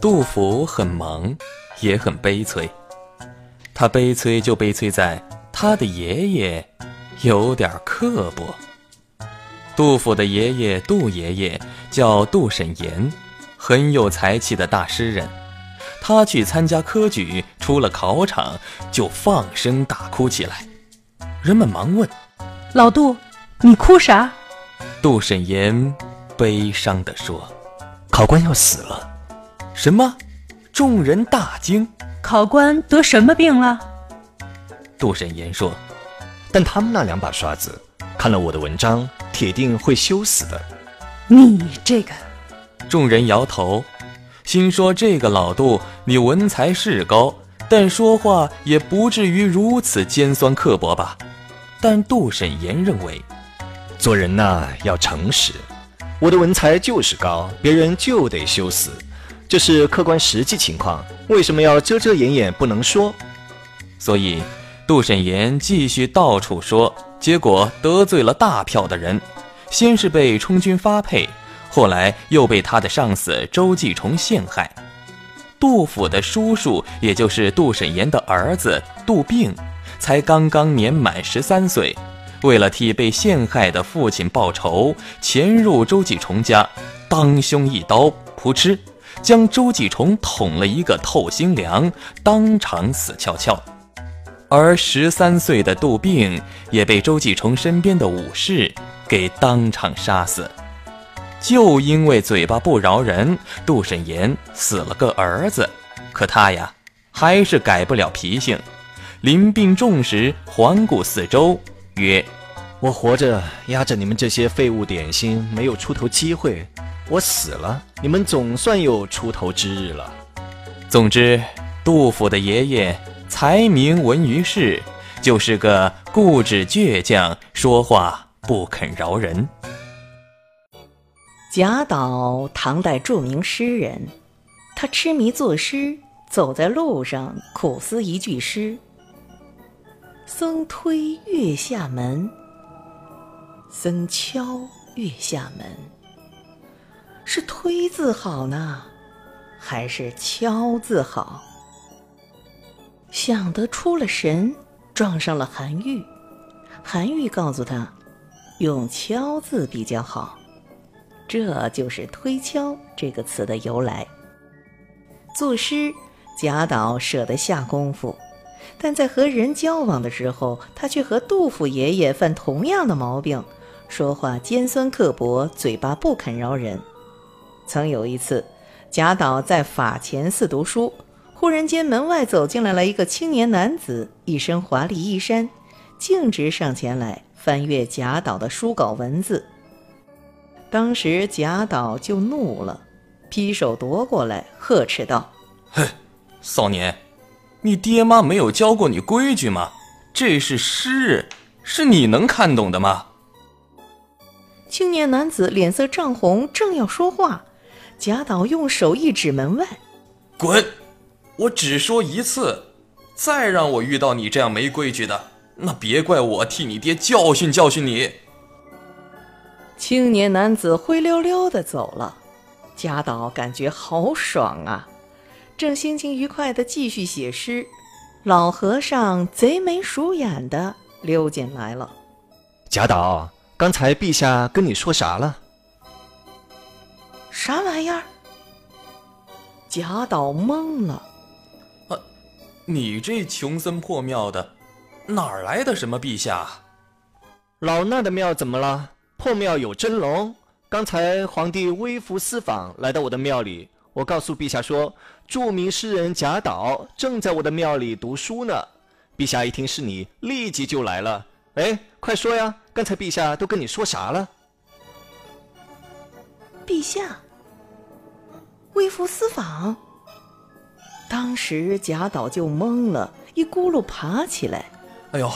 杜甫很忙，也很悲催。他悲催就悲催在他的爷爷有点刻薄。杜甫的爷爷杜爷爷叫杜审言，很有才气的大诗人。他去参加科举，出了考场就放声大哭起来。人们忙问：“老杜，你哭啥？”杜审言悲伤地说：“考官要死了。”什么？众人大惊。考官得什么病了？杜审言说：“但他们那两把刷子看了我的文章，铁定会羞死的。”你这个……众人摇头，心说：“这个老杜，你文才是高，但说话也不至于如此尖酸刻薄吧？”但杜审言认为，做人呐要诚实。我的文才就是高，别人就得羞死，这是客观实际情况。为什么要遮遮掩掩不能说？所以杜审言继续到处说，结果得罪了大票的人。先是被充军发配，后来又被他的上司周继崇陷害。杜甫的叔叔，也就是杜审言的儿子杜并。才刚刚年满十三岁，为了替被陷害的父亲报仇，潜入周继崇家，当胸一刀，扑哧，将周继崇捅了一个透心凉，当场死翘翘。而十三岁的杜并也被周继崇身边的武士给当场杀死。就因为嘴巴不饶人，杜审言死了个儿子，可他呀，还是改不了脾性。临病重时，环顾四周，曰：“我活着压着你们这些废物点心，没有出头机会；我死了，你们总算有出头之日了。”总之，杜甫的爷爷才名闻于世，就是个固执倔强、说话不肯饶人。贾岛，唐代著名诗人，他痴迷作诗，走在路上苦思一句诗。僧推月下门，僧敲月下门。是推字好呢，还是敲字好？想得出了神，撞上了韩愈。韩愈告诉他，用敲字比较好。这就是“推敲”这个词的由来。作诗，贾岛舍得下功夫。但在和人交往的时候，他却和杜甫爷爷犯同样的毛病，说话尖酸刻薄，嘴巴不肯饶人。曾有一次，贾岛在法前寺读书，忽然间门外走进来了一个青年男子，一身华丽衣衫，径直上前来翻阅贾岛的书稿文字。当时贾岛就怒了，劈手夺过来，呵斥道：“嘿，少年！”你爹妈没有教过你规矩吗？这是诗，是你能看懂的吗？青年男子脸色涨红，正要说话，贾岛用手一指门外：“滚！我只说一次，再让我遇到你这样没规矩的，那别怪我替你爹教训教训你。”青年男子灰溜溜的走了，贾岛感觉好爽啊！正心情愉快地继续写诗，老和尚贼眉鼠眼地溜进来了。贾岛，刚才陛下跟你说啥了？啥玩意儿？贾岛懵了。啊，你这穷僧破庙的，哪儿来的什么陛下？老衲的庙怎么了？破庙有真龙。刚才皇帝微服私访，来到我的庙里。我告诉陛下说，著名诗人贾岛正在我的庙里读书呢。陛下一听是你，立即就来了。哎，快说呀，刚才陛下都跟你说啥了？陛下，微服私访。当时贾岛就懵了，一咕噜爬起来。哎呦，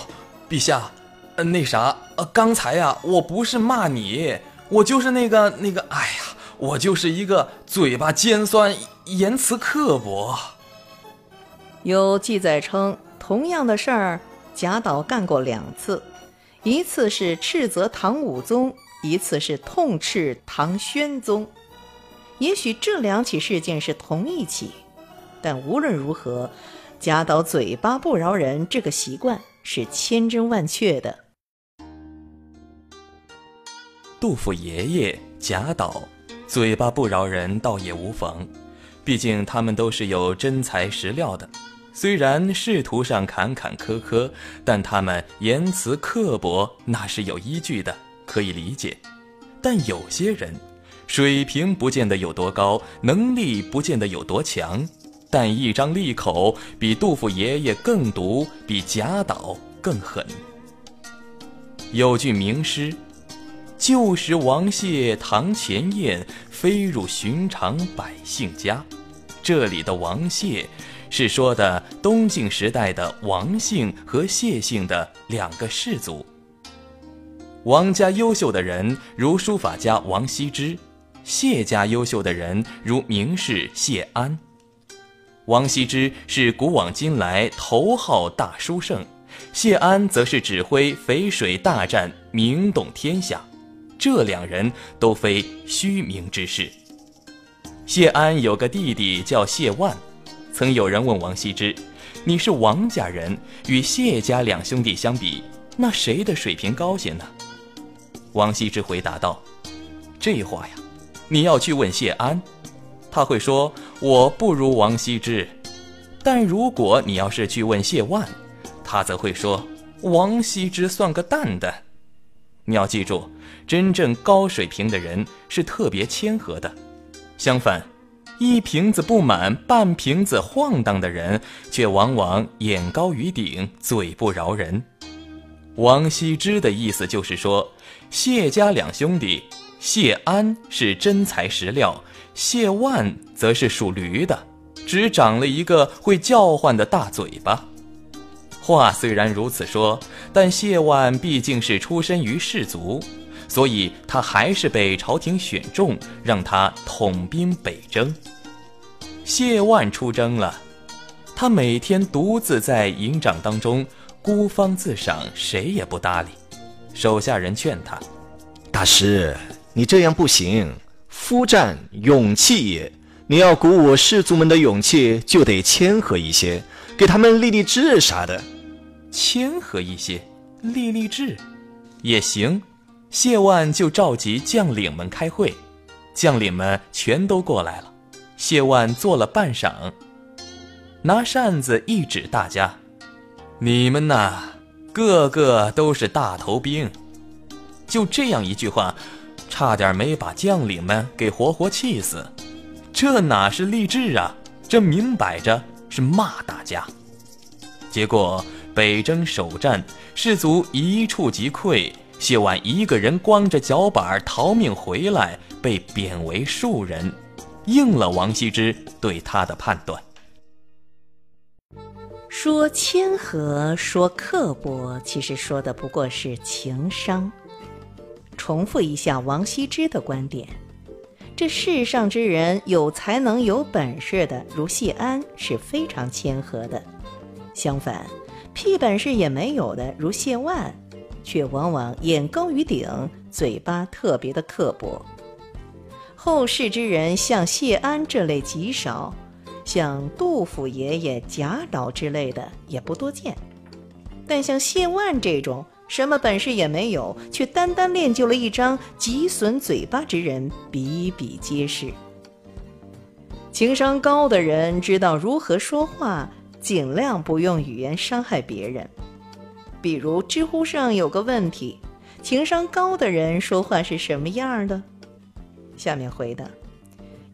陛下，那啥，呃，刚才呀，我不是骂你，我就是那个那个，哎呀。我就是一个嘴巴尖酸、言辞刻薄。有记载称，同样的事儿，贾岛干过两次，一次是斥责唐武宗，一次是痛斥唐宣宗。也许这两起事件是同一起，但无论如何，贾岛嘴巴不饶人这个习惯是千真万确的。杜甫爷爷、贾岛，嘴巴不饶人倒也无妨，毕竟他们都是有真材实料的。虽然仕途上坎坎坷坷，但他们言辞刻薄，那是有依据的，可以理解。但有些人，水平不见得有多高，能力不见得有多强，但一张利口比杜甫爷爷更毒，比贾岛更狠。有句名诗：“旧时王谢堂前燕，飞入寻常百姓家。”这里的王谢。是说的东晋时代的王姓和谢姓的两个氏族。王家优秀的人如书法家王羲之，谢家优秀的人如名士谢安。王羲之是古往今来头号大书圣，谢安则是指挥淝水大战名动天下。这两人都非虚名之士。谢安有个弟弟叫谢万。曾有人问王羲之：“你是王家人，与谢家两兄弟相比，那谁的水平高些呢？”王羲之回答道：“这话呀，你要去问谢安，他会说我不如王羲之；但如果你要是去问谢万，他则会说王羲之算个蛋蛋。你要记住，真正高水平的人是特别谦和的，相反。”一瓶子不满，半瓶子晃荡的人，却往往眼高于顶，嘴不饶人。王羲之的意思就是说，谢家两兄弟，谢安是真材实料，谢万则是属驴的，只长了一个会叫唤的大嘴巴。话虽然如此说，但谢万毕竟是出身于士族。所以他还是被朝廷选中，让他统兵北征。谢万出征了，他每天独自在营帐当中孤芳自赏，谁也不搭理。手下人劝他：“大师，你这样不行。夫战，勇气也。你要鼓舞士卒们的勇气，就得谦和一些，给他们立立志啥的。谦和一些，立立志，也行。”谢万就召集将领们开会，将领们全都过来了。谢万坐了半晌，拿扇子一指大家：“你们呐，个个都是大头兵。”就这样一句话，差点没把将领们给活活气死。这哪是励志啊？这明摆着是骂大家。结果北征首战，士卒一触即溃。谢万一个人光着脚板逃命回来，被贬为庶人，应了王羲之对他的判断。说谦和，说刻薄，其实说的不过是情商。重复一下王羲之的观点：这世上之人，有才能、有本事的，如谢安是非常谦和的；相反，屁本事也没有的，如谢万。却往往眼高于顶，嘴巴特别的刻薄。后世之人像谢安这类极少，像杜甫爷爷、贾岛之类的也不多见。但像谢万这种什么本事也没有，却单单练就了一张极损嘴巴之人，比比皆是。情商高的人知道如何说话，尽量不用语言伤害别人。比如知乎上有个问题：情商高的人说话是什么样的？下面回答：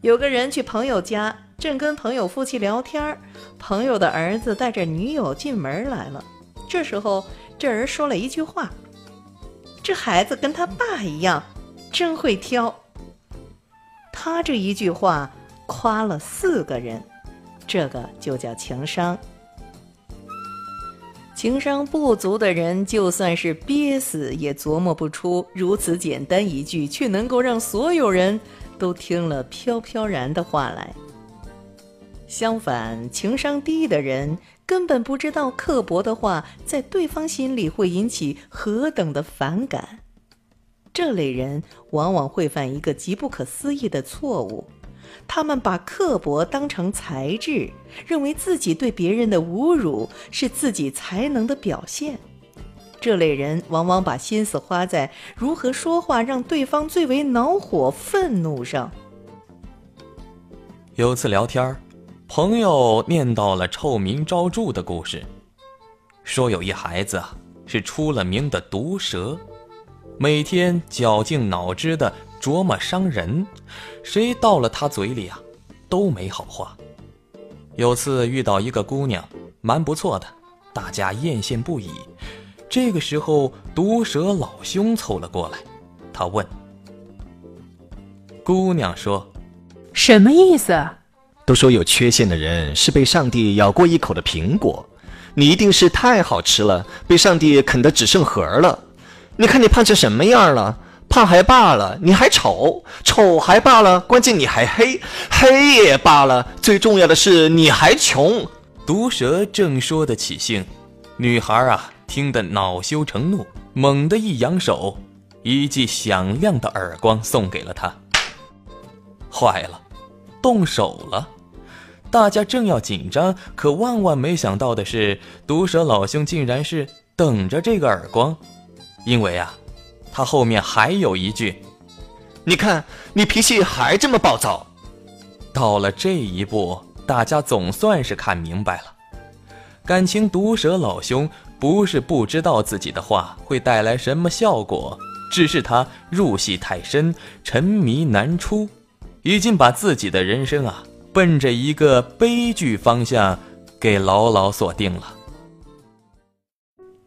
有个人去朋友家，正跟朋友夫妻聊天，朋友的儿子带着女友进门来了。这时候，这人说了一句话：“这孩子跟他爸一样，真会挑。”他这一句话夸了四个人，这个就叫情商。情商不足的人，就算是憋死也琢磨不出如此简单一句，却能够让所有人都听了飘飘然的话来。相反，情商低的人根本不知道刻薄的话在对方心里会引起何等的反感。这类人往往会犯一个极不可思议的错误，他们把刻薄当成才智，认为自己对别人的侮辱是自己才能的表现。这类人往往把心思花在如何说话让对方最为恼火、愤怒上。有次聊天朋友念叨了臭名昭著的故事，说有一孩子是出了名的毒舌，每天绞尽脑汁的琢磨伤人，谁到了他嘴里啊都没好话。有次遇到一个姑娘，蛮不错的，大家艳羡不已。这个时候，毒蛇老兄凑了过来，他问：“姑娘说，什么意思？都说有缺陷的人是被上帝咬过一口的苹果，你一定是太好吃了，被上帝啃得只剩核了。你看你胖成什么样了？胖还罢了，你还丑，丑还罢了，关键你还黑，黑也罢了，最重要的是你还穷。”毒蛇正说得起兴，女孩啊。听得恼羞成怒，猛地一扬手，一记响亮的耳光送给了他。坏了，动手了！大家正要紧张，可万万没想到的是，毒蛇老兄竟然是等着这个耳光，因为啊，他后面还有一句：“你看，你脾气还这么暴躁。”到了这一步，大家总算是看明白了，感情毒蛇老兄。不是不知道自己的话会带来什么效果，只是他入戏太深，沉迷难出，已经把自己的人生啊，奔着一个悲剧方向给牢牢锁定了。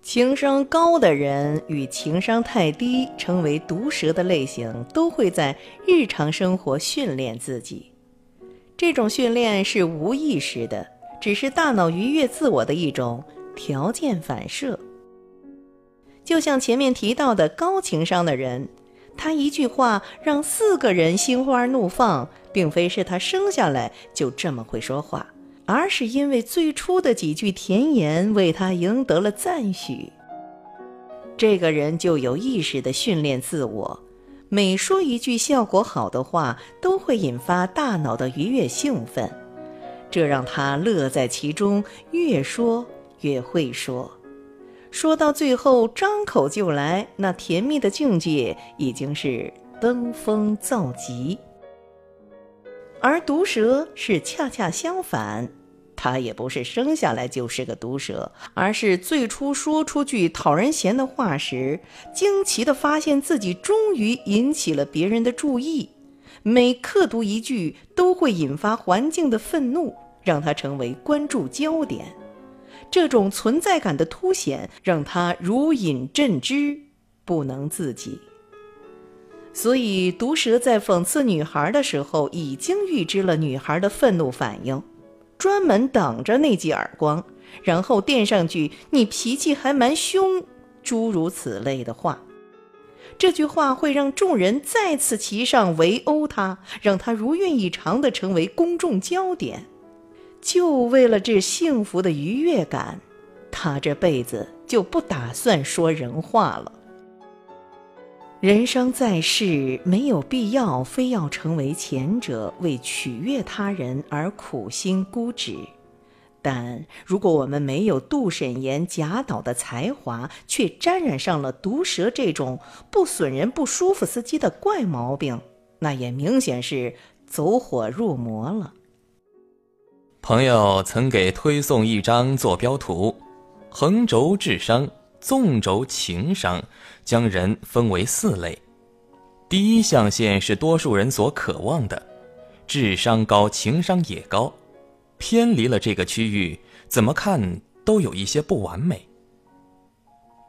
情商高的人与情商太低、成为毒蛇的类型，都会在日常生活训练自己。这种训练是无意识的，只是大脑愉悦自我的一种。条件反射，就像前面提到的高情商的人，他一句话让四个人心花怒放，并非是他生下来就这么会说话，而是因为最初的几句甜言为他赢得了赞许。这个人就有意识的训练自我，每说一句效果好的话，都会引发大脑的愉悦兴奋，这让他乐在其中，越说。越会说，说到最后张口就来，那甜蜜的境界已经是登峰造极。而毒蛇是恰恰相反，他也不是生下来就是个毒蛇，而是最初说出句讨人嫌的话时，惊奇地发现自己终于引起了别人的注意，每刻读一句都会引发环境的愤怒，让他成为关注焦点。这种存在感的凸显，让他如饮鸩汁，不能自己。所以，毒蛇在讽刺女孩的时候，已经预知了女孩的愤怒反应，专门等着那记耳光，然后垫上句“你脾气还蛮凶”诸如此类的话。这句话会让众人再次齐上围殴他，让他如愿以偿地成为公众焦点。就为了这幸福的愉悦感，他这辈子就不打算说人话了。人生在世，没有必要非要成为前者，为取悦他人而苦心孤诣。但如果我们没有杜审言、贾岛的才华，却沾染上了毒蛇这种不损人不舒服司机的怪毛病，那也明显是走火入魔了。朋友曾给推送一张坐标图，横轴智商，纵轴情商，将人分为四类。第一象限是多数人所渴望的，智商高，情商也高。偏离了这个区域，怎么看都有一些不完美。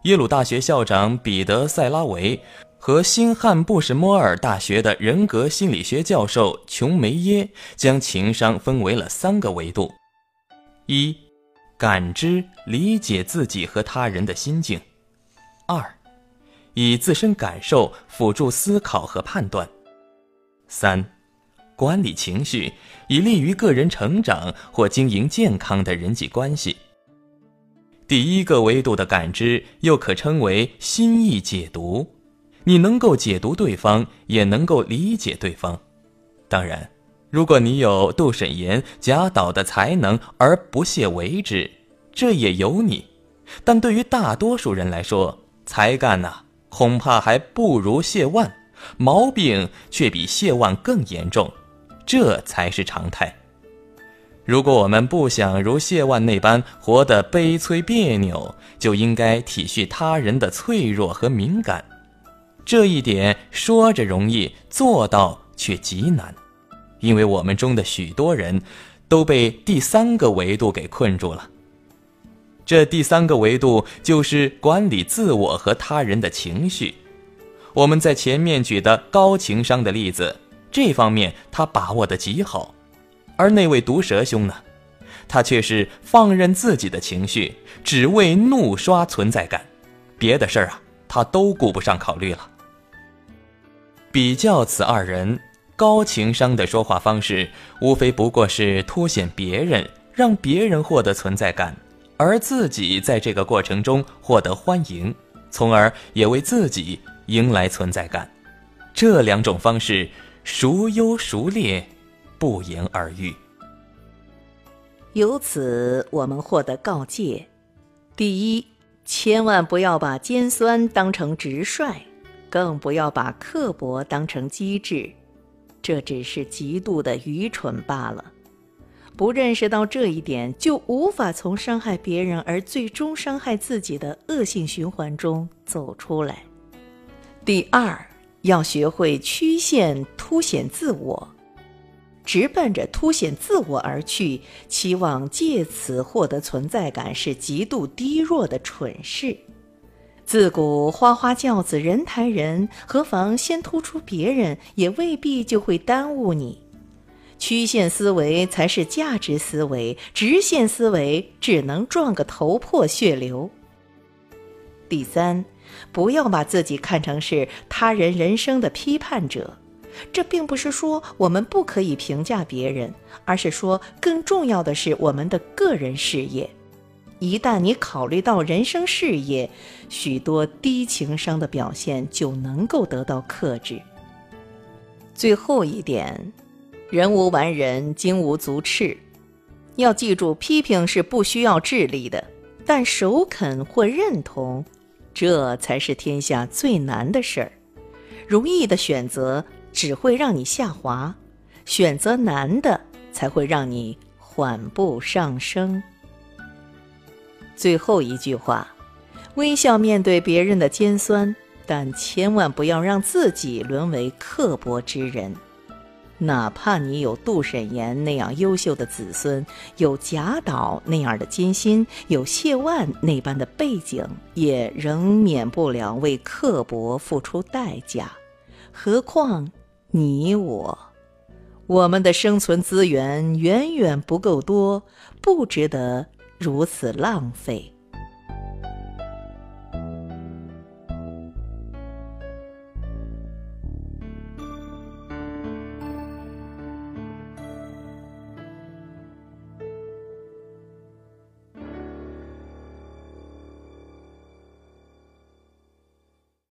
耶鲁大学校长彼得·塞拉维。和新罕布什摩尔大学的人格心理学教授琼梅耶将情商分为了三个维度：一、感知理解自己和他人的心境；二、以自身感受辅助思考和判断；三、管理情绪以利于个人成长或经营健康的人际关系。第一个维度的感知又可称为心意解读。你能够解读对方，也能够理解对方。当然，如果你有杜审言、贾岛的才能而不屑为之，这也由你；但对于大多数人来说，才干呐，恐怕还不如谢万，毛病却比谢万更严重，这才是常态。如果我们不想如谢万那般活得悲催别扭，就应该体恤他人的脆弱和敏感。这一点说着容易，做到却极难。因为我们中的许多人，都被第三个维度给困住了。这第三个维度就是管理自我和他人的情绪。我们在前面举的高情商的例子，这方面他把握的极好，而那位毒蛇兄呢，他却是放任自己的情绪，只为怒刷存在感，别的事儿啊，他都顾不上考虑了。比较此二人。高情商的说话方式，无非不过是凸显别人，让别人获得存在感，而自己在这个过程中获得欢迎，从而也为自己迎来存在感。这两种方式孰优孰劣，不言而喻。由此，我们获得告诫：第一，千万不要把尖酸当成直率，更不要把刻薄当成机智。这只是极度的愚蠢罢了，不认识到这一点，就无法从伤害别人而最终伤害自己的恶性循环中走出来。第二，要学会曲线凸显自我，直奔着凸显自我而去，期望借此获得存在感，是极度低弱的蠢事。自古花花轿子人抬人，何妨先突出别人，也未必就会耽误你。曲线思维才是价值思维，直线思维只能撞个头破血流。第三，不要把自己看成是他人人生的批判者，这并不是说我们不可以评价别人，而是说更重要的是我们的个人事业。一旦你考虑到人生事业，许多低情商的表现就能够得到克制。最后一点，人无完人，金无足赤。要记住，批评是不需要智力的，但首肯或认同，这才是天下最难的事儿。容易的选择只会让你下滑，选择难的才会让你缓步上升。最后一句话，微笑面对别人的尖酸，但千万不要让自己沦为刻薄之人。哪怕你有杜审言那样优秀的子孙，有贾岛那样的艰辛，有谢万那般的背景，也仍免不了为刻薄付出代价。何况你我，我们的生存资源远远不够多，不值得。如此浪费。